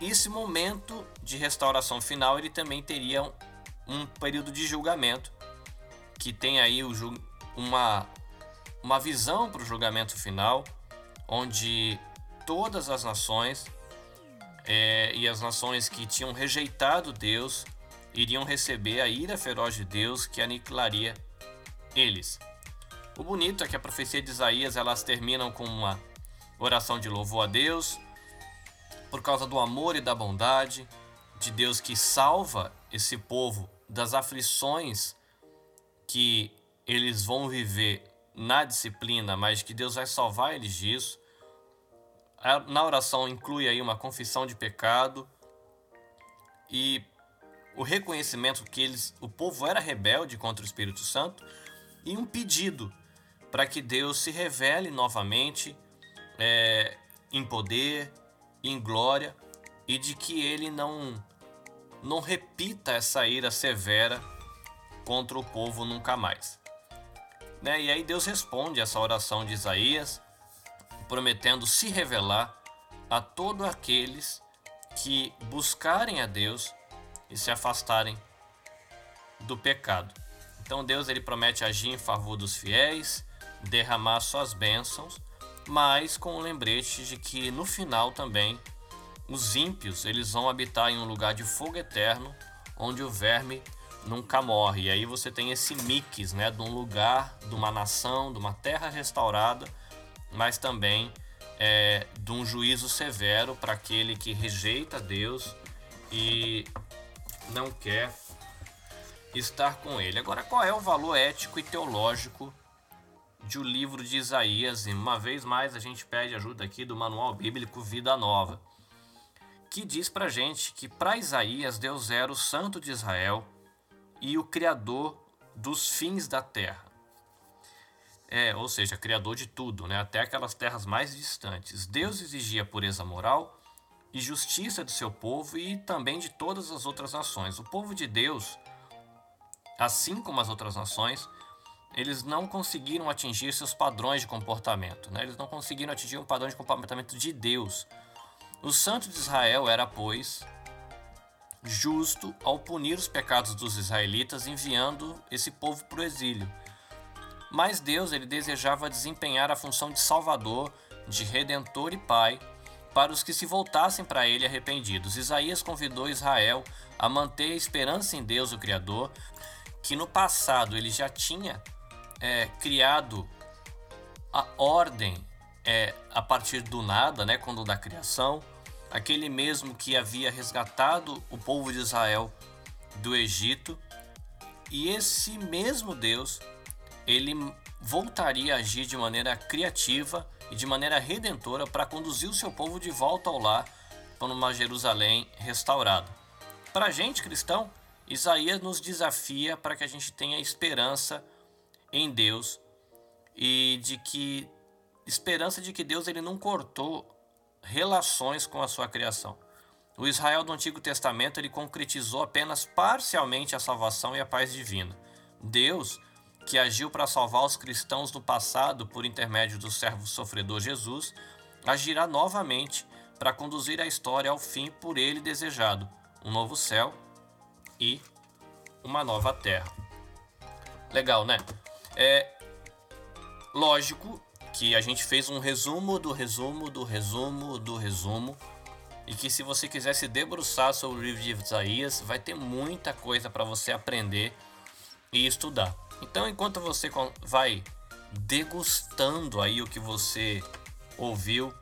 Esse momento de restauração final ele também teria um, um período de julgamento, que tem aí o, uma, uma visão para o julgamento final, onde todas as nações é, e as nações que tinham rejeitado Deus iriam receber a ira feroz de Deus que aniquilaria eles. O bonito é que a profecia de Isaías elas terminam com uma oração de louvor a Deus por causa do amor e da bondade de Deus que salva esse povo das aflições que eles vão viver na disciplina, mas que Deus vai salvar eles disso. Na oração inclui aí uma confissão de pecado e o reconhecimento que eles, o povo era rebelde contra o Espírito Santo e um pedido para que Deus se revele novamente é, em poder, em glória e de que ele não não repita essa ira severa contra o povo nunca mais. Né? E aí Deus responde essa oração de Isaías, prometendo se revelar a todos aqueles que buscarem a Deus e se afastarem do pecado. Então Deus ele promete agir em favor dos fiéis derramar suas bênçãos, mas com o lembrete de que no final também os ímpios eles vão habitar em um lugar de fogo eterno, onde o verme nunca morre. E aí você tem esse mix, né, de um lugar, de uma nação, de uma terra restaurada, mas também é, de um juízo severo para aquele que rejeita Deus e não quer estar com ele. Agora, qual é o valor ético e teológico de o livro de Isaías, e uma vez mais a gente pede ajuda aqui do Manual Bíblico Vida Nova, que diz pra gente que para Isaías Deus era o Santo de Israel e o Criador dos fins da terra. É, ou seja, Criador de tudo, né? até aquelas terras mais distantes. Deus exigia pureza moral e justiça do seu povo e também de todas as outras nações. O povo de Deus, assim como as outras nações, eles não conseguiram atingir seus padrões de comportamento, né? eles não conseguiram atingir um padrão de comportamento de Deus. O santo de Israel era, pois, justo ao punir os pecados dos israelitas, enviando esse povo para o exílio. Mas Deus ele desejava desempenhar a função de Salvador, de Redentor e Pai para os que se voltassem para ele arrependidos. Isaías convidou Israel a manter a esperança em Deus, o Criador, que no passado ele já tinha é, criado a ordem é, a partir do nada, né, quando da criação, aquele mesmo que havia resgatado o povo de Israel do Egito, e esse mesmo Deus, ele voltaria a agir de maneira criativa e de maneira redentora para conduzir o seu povo de volta ao lar para uma Jerusalém restaurada. Para a gente cristão, Isaías nos desafia para que a gente tenha esperança em Deus e de que esperança de que Deus ele não cortou relações com a sua criação. O Israel do Antigo Testamento ele concretizou apenas parcialmente a salvação e a paz divina. Deus, que agiu para salvar os cristãos no passado por intermédio do servo sofredor Jesus, agirá novamente para conduzir a história ao fim por ele desejado, um novo céu e uma nova terra. Legal, né? É lógico que a gente fez um resumo do resumo do resumo do resumo e que se você quiser se debruçar sobre o livro de Isaías, vai ter muita coisa para você aprender e estudar. Então, enquanto você vai degustando aí o que você ouviu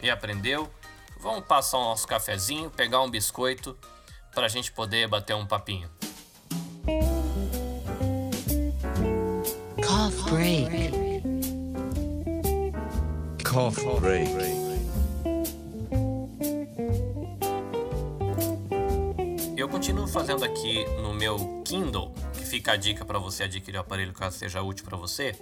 e aprendeu, vamos passar o nosso cafezinho, pegar um biscoito para a gente poder bater um papinho. Break. Cough break. Eu continuo fazendo aqui no meu Kindle, que fica a dica para você adquirir o aparelho caso seja útil para você,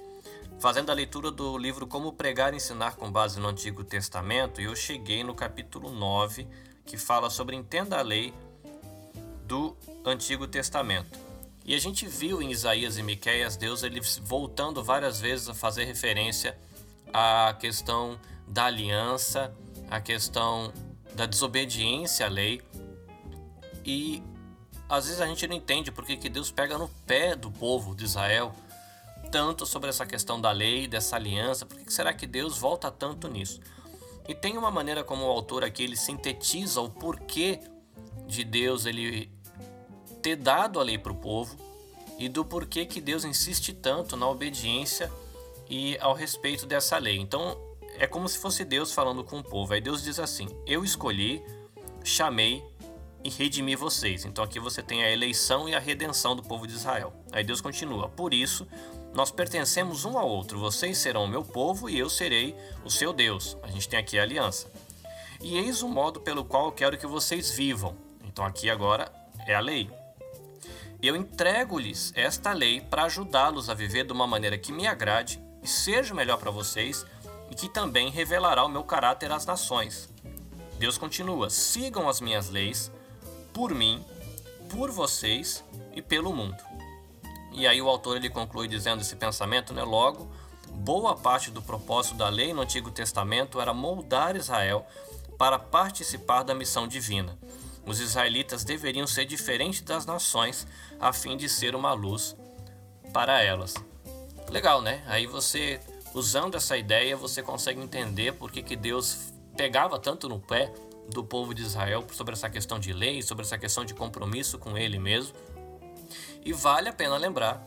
fazendo a leitura do livro Como Pregar e Ensinar com base no Antigo Testamento, e eu cheguei no capítulo 9, que fala sobre entenda a lei do Antigo Testamento. E a gente viu em Isaías e Miqueias Deus ele voltando várias vezes a fazer referência a questão da aliança, a questão da desobediência à lei. E às vezes a gente não entende porque que Deus pega no pé do povo de Israel tanto sobre essa questão da lei, dessa aliança, por que será que Deus volta tanto nisso? E tem uma maneira como o autor aqui ele sintetiza o porquê de Deus ele ter dado a lei para o povo e do porquê que Deus insiste tanto na obediência e ao respeito dessa lei. Então é como se fosse Deus falando com o povo. Aí Deus diz assim: Eu escolhi, chamei e redimi vocês. Então aqui você tem a eleição e a redenção do povo de Israel. Aí Deus continua: Por isso nós pertencemos um ao outro. Vocês serão o meu povo e eu serei o seu Deus. A gente tem aqui a aliança. E eis o modo pelo qual eu quero que vocês vivam. Então aqui agora é a lei. Eu entrego-lhes esta lei para ajudá-los a viver de uma maneira que me agrade e seja melhor para vocês e que também revelará o meu caráter às nações. Deus continua: sigam as minhas leis por mim, por vocês e pelo mundo. E aí o autor ele conclui dizendo esse pensamento, né? Logo, boa parte do propósito da lei no Antigo Testamento era moldar Israel para participar da missão divina. Os israelitas deveriam ser diferentes das nações a fim de ser uma luz para elas. Legal, né? Aí você, usando essa ideia, você consegue entender por que, que Deus pegava tanto no pé do povo de Israel sobre essa questão de lei, sobre essa questão de compromisso com ele mesmo. E vale a pena lembrar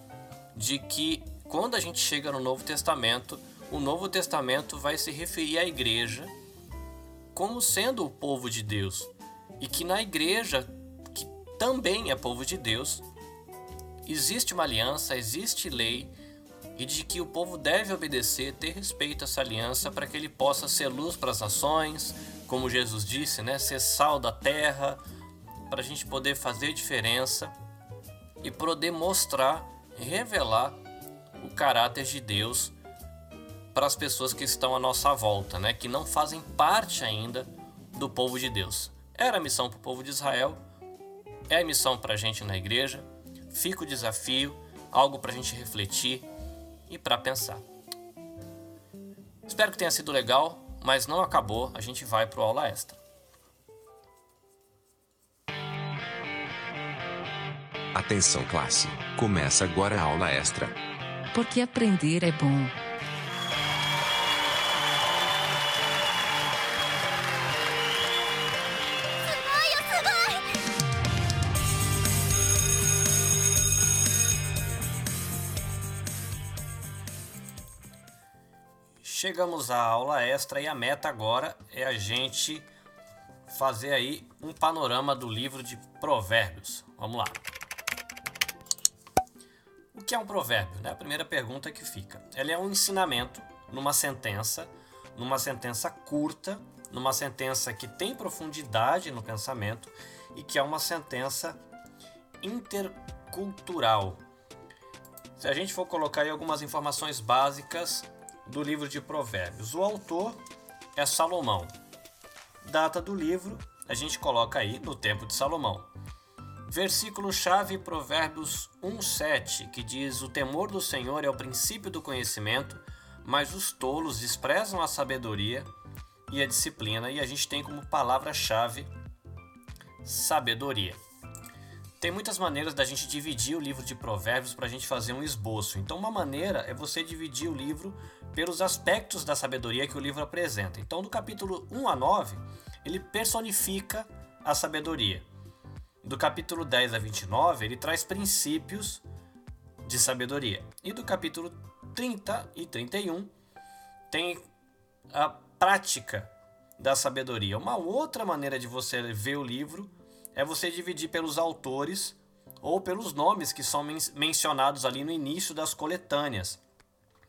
de que quando a gente chega no Novo Testamento, o Novo Testamento vai se referir à igreja como sendo o povo de Deus. E que na igreja, que também é povo de Deus, existe uma aliança, existe lei, e de que o povo deve obedecer, ter respeito a essa aliança para que ele possa ser luz para as nações, como Jesus disse, né? ser sal da terra, para a gente poder fazer diferença e poder mostrar, revelar o caráter de Deus para as pessoas que estão à nossa volta, né? que não fazem parte ainda do povo de Deus. Era a missão para o povo de Israel, é a missão para a gente na igreja. Fica o desafio, algo para a gente refletir e para pensar. Espero que tenha sido legal, mas não acabou, a gente vai para o aula extra. Atenção classe, começa agora a aula extra. Porque aprender é bom. Chegamos à aula extra e a meta agora é a gente fazer aí um panorama do livro de Provérbios. Vamos lá. O que é um provérbio? Né? A primeira pergunta que fica. Ele é um ensinamento numa sentença, numa sentença curta, numa sentença que tem profundidade no pensamento e que é uma sentença intercultural. Se a gente for colocar aí algumas informações básicas do livro de Provérbios. O autor é Salomão. Data do livro a gente coloca aí no tempo de Salomão. Versículo-chave Provérbios 1,7, que diz: O temor do Senhor é o princípio do conhecimento, mas os tolos desprezam a sabedoria e a disciplina, e a gente tem como palavra-chave sabedoria. Tem muitas maneiras da gente dividir o livro de Provérbios para a gente fazer um esboço. Então, uma maneira é você dividir o livro pelos aspectos da sabedoria que o livro apresenta. Então, do capítulo 1 a 9, ele personifica a sabedoria. Do capítulo 10 a 29, ele traz princípios de sabedoria. E do capítulo 30 e 31, tem a prática da sabedoria. Uma outra maneira de você ver o livro é você dividir pelos autores ou pelos nomes que são men mencionados ali no início das coletâneas.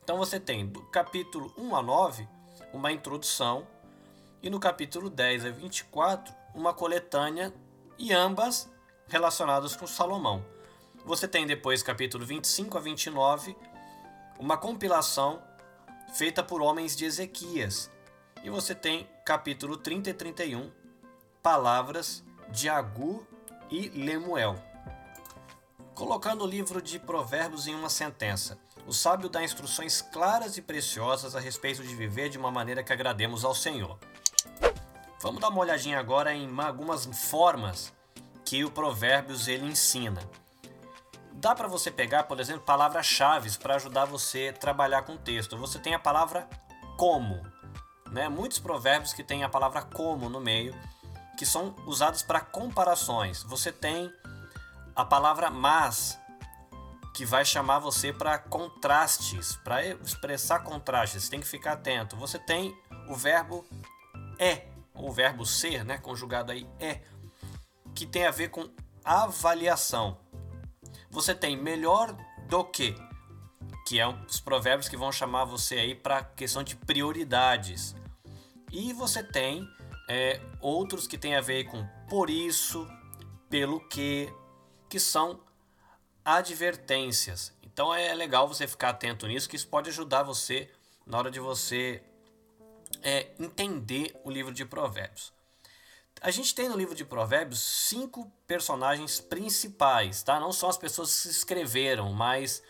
Então você tem do capítulo 1 a 9 uma introdução e no capítulo 10 a 24 uma coletânea e ambas relacionadas com Salomão. Você tem depois capítulo 25 a 29 uma compilação feita por homens de Ezequias. E você tem capítulo 30 e 31 palavras de Agur e Lemuel. Colocando o livro de Provérbios em uma sentença, o sábio dá instruções claras e preciosas a respeito de viver de uma maneira que agrademos ao Senhor. Vamos dar uma olhadinha agora em algumas formas que o Provérbios ele ensina. Dá para você pegar, por exemplo, palavras-chave para ajudar você a trabalhar com o texto. Você tem a palavra como, né? Muitos provérbios que têm a palavra como no meio que são usados para comparações. Você tem a palavra mas, que vai chamar você para contrastes, para expressar contrastes. Você tem que ficar atento. Você tem o verbo é, ou o verbo ser, né, conjugado aí é, que tem a ver com avaliação. Você tem melhor do que, que é os provérbios que vão chamar você aí para questão de prioridades. E você tem é, outros que têm a ver com por isso, pelo que, que são advertências. Então é legal você ficar atento nisso, que isso pode ajudar você na hora de você é, entender o livro de Provérbios. A gente tem no livro de Provérbios cinco personagens principais, tá? Não são as pessoas que se escreveram, mas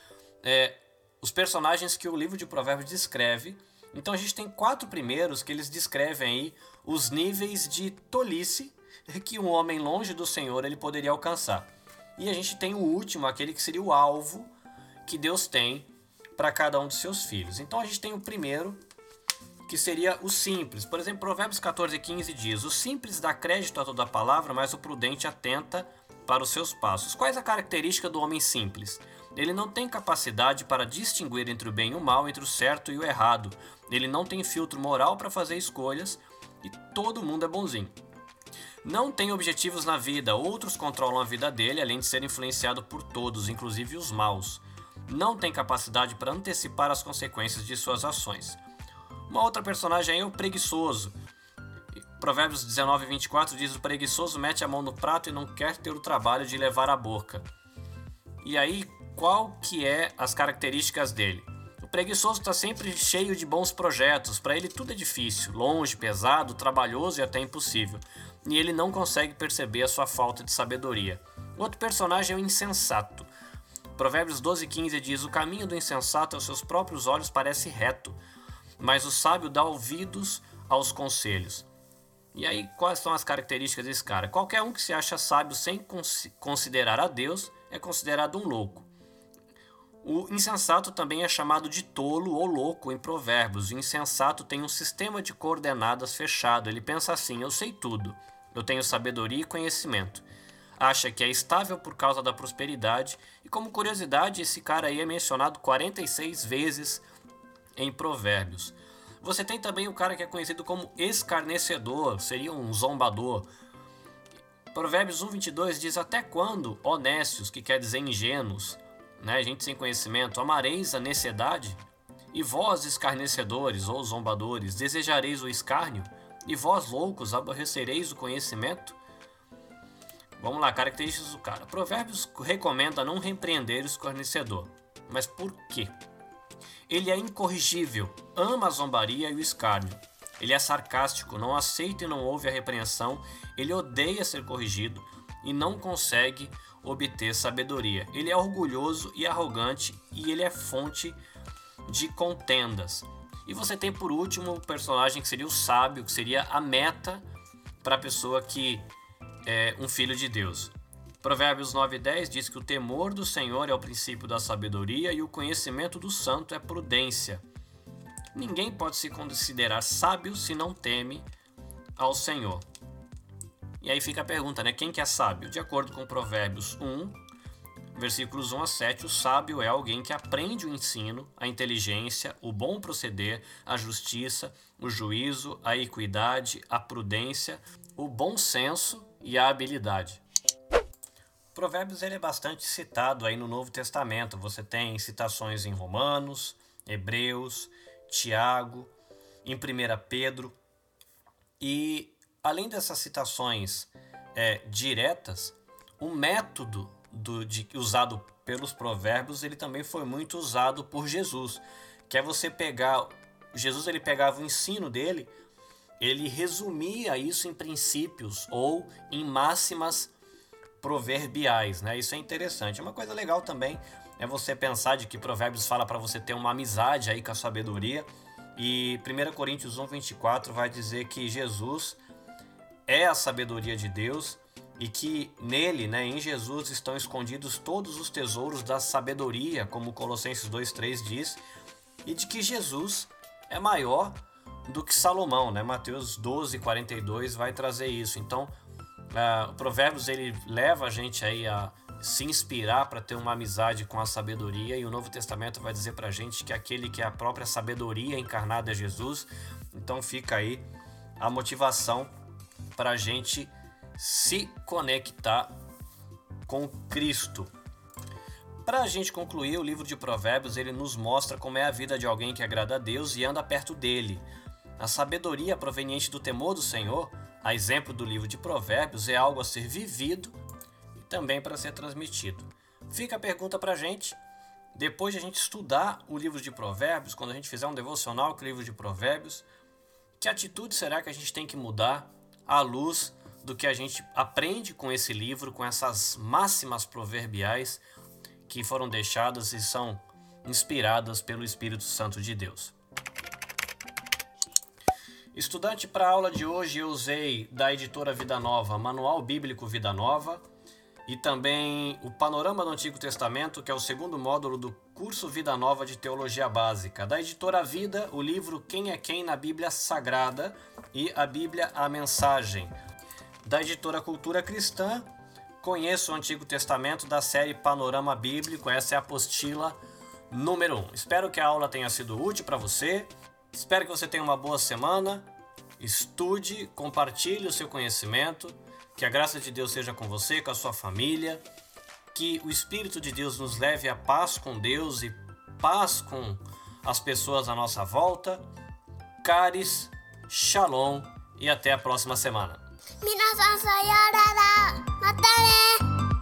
é, os personagens que o livro de Provérbios descreve. Então a gente tem quatro primeiros que eles descrevem aí os níveis de tolice que um homem longe do Senhor ele poderia alcançar. E a gente tem o último, aquele que seria o alvo que Deus tem para cada um de seus filhos. Então a gente tem o primeiro, que seria o simples. Por exemplo, Provérbios 14, 15 diz: O simples dá crédito a toda palavra, mas o prudente atenta para os seus passos. Quais a característica do homem simples? Ele não tem capacidade para distinguir entre o bem e o mal, entre o certo e o errado. Ele não tem filtro moral para fazer escolhas e todo mundo é bonzinho. Não tem objetivos na vida, outros controlam a vida dele, além de ser influenciado por todos, inclusive os maus. Não tem capacidade para antecipar as consequências de suas ações. Uma outra personagem é o preguiçoso. Provérbios 19, 24 diz: O preguiçoso mete a mão no prato e não quer ter o trabalho de levar à boca. E aí, qual que é as características dele? preguiçoso está sempre cheio de bons projetos, para ele tudo é difícil, longe, pesado, trabalhoso e até impossível, e ele não consegue perceber a sua falta de sabedoria. Outro personagem é o insensato. Provérbios 12,15 diz: O caminho do insensato aos seus próprios olhos parece reto, mas o sábio dá ouvidos aos conselhos. E aí, quais são as características desse cara? Qualquer um que se acha sábio sem considerar a Deus é considerado um louco. O insensato também é chamado de tolo ou louco em Provérbios. O insensato tem um sistema de coordenadas fechado. Ele pensa assim: eu sei tudo, eu tenho sabedoria e conhecimento. Acha que é estável por causa da prosperidade. E como curiosidade, esse cara aí é mencionado 46 vezes em Provérbios. Você tem também o cara que é conhecido como escarnecedor, seria um zombador. Provérbios 1:22 diz: Até quando, honestos, que quer dizer ingênuos, né, gente sem conhecimento, amareis a necessidade? E vós, escarnecedores ou zombadores, desejareis o escárnio? E vós, loucos, aborrecereis o conhecimento? Vamos lá, características do cara. Provérbios recomenda não repreender o escarnecedor. Mas por quê? Ele é incorrigível, ama a zombaria e o escárnio. Ele é sarcástico, não aceita e não ouve a repreensão, ele odeia ser corrigido e não consegue obter sabedoria. Ele é orgulhoso e arrogante e ele é fonte de contendas. E você tem por último o personagem que seria o sábio, que seria a meta para a pessoa que é um filho de Deus. Provérbios 9:10 diz que o temor do Senhor é o princípio da sabedoria e o conhecimento do santo é prudência. Ninguém pode se considerar sábio se não teme ao Senhor. E aí fica a pergunta, né? Quem que é sábio? De acordo com Provérbios 1, versículos 1 a 7, o sábio é alguém que aprende o ensino, a inteligência, o bom proceder, a justiça, o juízo, a equidade, a prudência, o bom senso e a habilidade. Provérbios ele é bastante citado aí no Novo Testamento. Você tem citações em Romanos, Hebreus, Tiago, em 1 Pedro. E além dessas citações é, diretas, o método do, de, usado pelos provérbios ele também foi muito usado por Jesus, que é você pegar Jesus ele pegava o ensino dele, ele resumia isso em princípios ou em máximas proverbiais, né? Isso é interessante. Uma coisa legal também é você pensar de que Provérbios fala para você ter uma amizade aí com a sabedoria. E 1 Coríntios 1, 24 vai dizer que Jesus é a sabedoria de Deus e que nele, né, em Jesus, estão escondidos todos os tesouros da sabedoria, como Colossenses 2,3 diz, e de que Jesus é maior do que Salomão, né? Mateus 12, 42 vai trazer isso. Então, uh, o Provérbios ele leva a gente aí a se inspirar para ter uma amizade com a sabedoria e o Novo Testamento vai dizer para a gente que aquele que é a própria sabedoria encarnada é Jesus. Então fica aí a motivação para a gente se conectar com Cristo. Para a gente concluir, o livro de Provérbios ele nos mostra como é a vida de alguém que agrada a Deus e anda perto dele. A sabedoria proveniente do temor do Senhor, a exemplo do livro de Provérbios, é algo a ser vivido e também para ser transmitido. Fica a pergunta para a gente. Depois de a gente estudar o livro de Provérbios, quando a gente fizer um devocional com o livro de Provérbios, que atitude será que a gente tem que mudar à luz do que a gente aprende com esse livro, com essas máximas proverbiais que foram deixadas e são inspiradas pelo Espírito Santo de Deus? Estudante, para a aula de hoje eu usei da editora Vida Nova, Manual Bíblico Vida Nova, e também o Panorama do Antigo Testamento, que é o segundo módulo do curso Vida Nova de Teologia Básica. Da editora Vida, o livro Quem é Quem na Bíblia Sagrada e a Bíblia a Mensagem. Da editora Cultura Cristã, Conheço o Antigo Testamento da série Panorama Bíblico, essa é a apostila número 1. Um. Espero que a aula tenha sido útil para você. Espero que você tenha uma boa semana. Estude, compartilhe o seu conhecimento. Que a graça de Deus seja com você, com a sua família. Que o Espírito de Deus nos leve a paz com Deus e paz com as pessoas à nossa volta. Caris, Shalom e até a próxima semana. 皆さんさようなら。またね。